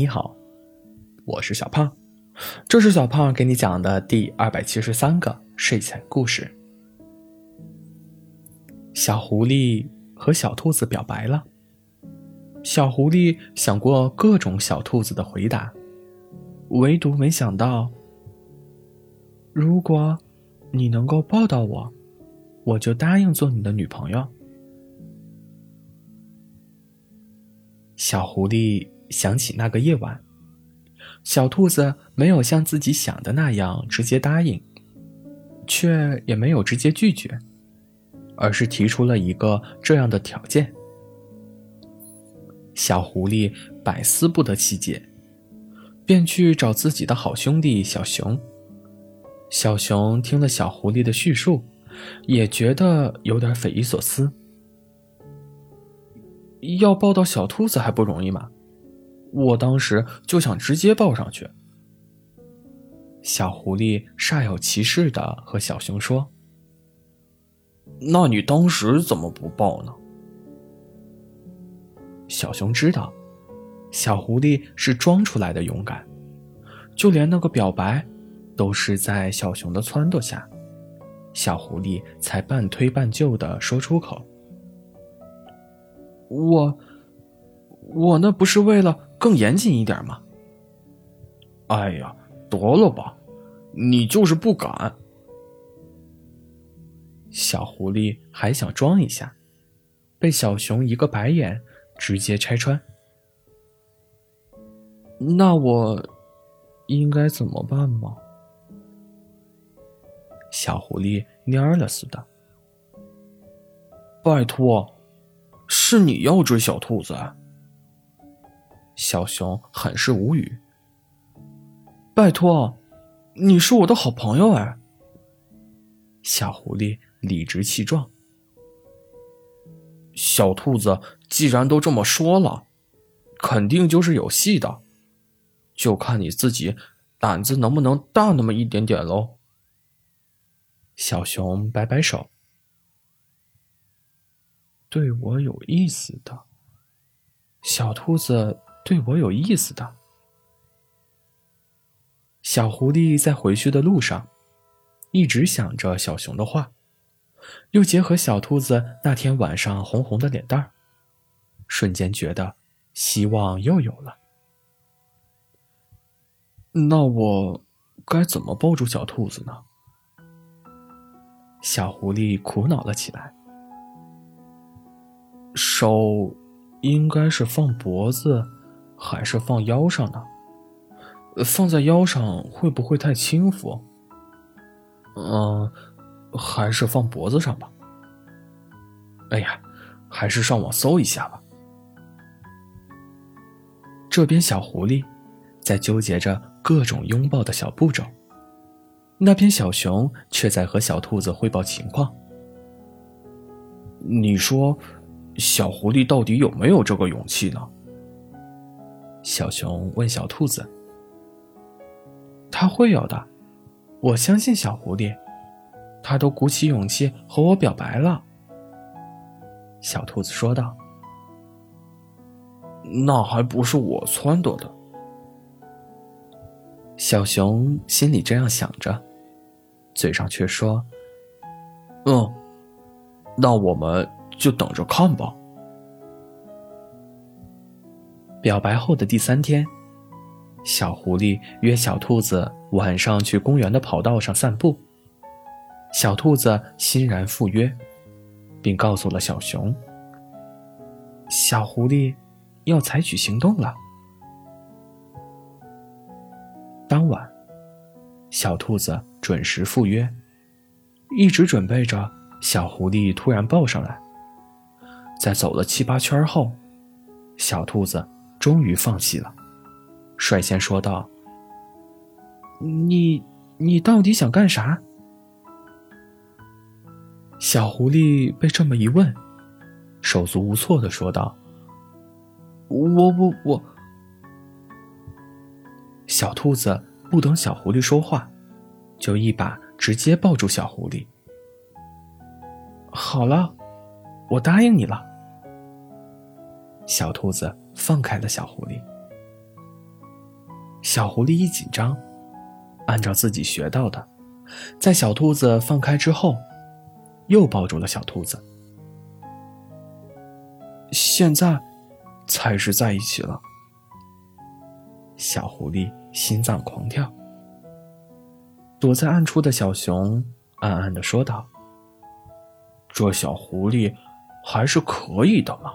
你好，我是小胖，这是小胖给你讲的第二百七十三个睡前故事。小狐狸和小兔子表白了。小狐狸想过各种小兔子的回答，唯独没想到，如果你能够抱到我，我就答应做你的女朋友。小狐狸想起那个夜晚，小兔子没有像自己想的那样直接答应，却也没有直接拒绝，而是提出了一个这样的条件。小狐狸百思不得其解，便去找自己的好兄弟小熊。小熊听了小狐狸的叙述，也觉得有点匪夷所思。要抱到小兔子还不容易吗？我当时就想直接抱上去。小狐狸煞有其事的和小熊说：“那你当时怎么不抱呢？”小熊知道，小狐狸是装出来的勇敢，就连那个表白，都是在小熊的撺掇下，小狐狸才半推半就的说出口。我，我那不是为了更严谨一点吗？哎呀，得了吧，你就是不敢。小狐狸还想装一下，被小熊一个白眼直接拆穿。那我应该怎么办吗？小狐狸蔫了似的。拜托。是你要追小兔子？小熊很是无语。拜托，你是我的好朋友哎。小狐狸理直气壮。小兔子既然都这么说了，肯定就是有戏的，就看你自己胆子能不能大那么一点点喽。小熊摆摆手。对我有意思的，小兔子对我有意思的。小狐狸在回去的路上，一直想着小熊的话，又结合小兔子那天晚上红红的脸蛋儿，瞬间觉得希望又有了。那我该怎么抱住小兔子呢？小狐狸苦恼了起来。手应该是放脖子，还是放腰上呢？放在腰上会不会太轻浮？嗯，还是放脖子上吧。哎呀，还是上网搜一下吧。这边小狐狸在纠结着各种拥抱的小步骤，那边小熊却在和小兔子汇报情况。你说。小狐狸到底有没有这个勇气呢？小熊问小兔子：“他会有的，我相信小狐狸，他都鼓起勇气和我表白了。”小兔子说道：“那还不是我撺掇的。”小熊心里这样想着，嘴上却说：“嗯，那我们。”就等着看吧。表白后的第三天，小狐狸约小兔子晚上去公园的跑道上散步。小兔子欣然赴约，并告诉了小熊：“小狐狸要采取行动了。”当晚，小兔子准时赴约，一直准备着小狐狸突然抱上来。在走了七八圈后，小兔子终于放弃了，率先说道：“你，你到底想干啥？”小狐狸被这么一问，手足无措的说道：“我，我，我。”小兔子不等小狐狸说话，就一把直接抱住小狐狸。好了，我答应你了。小兔子放开了小狐狸。小狐狸一紧张，按照自己学到的，在小兔子放开之后，又抱住了小兔子。现在，才是在一起了。小狐狸心脏狂跳。躲在暗处的小熊暗暗的说道：“这小狐狸还是可以的嘛。”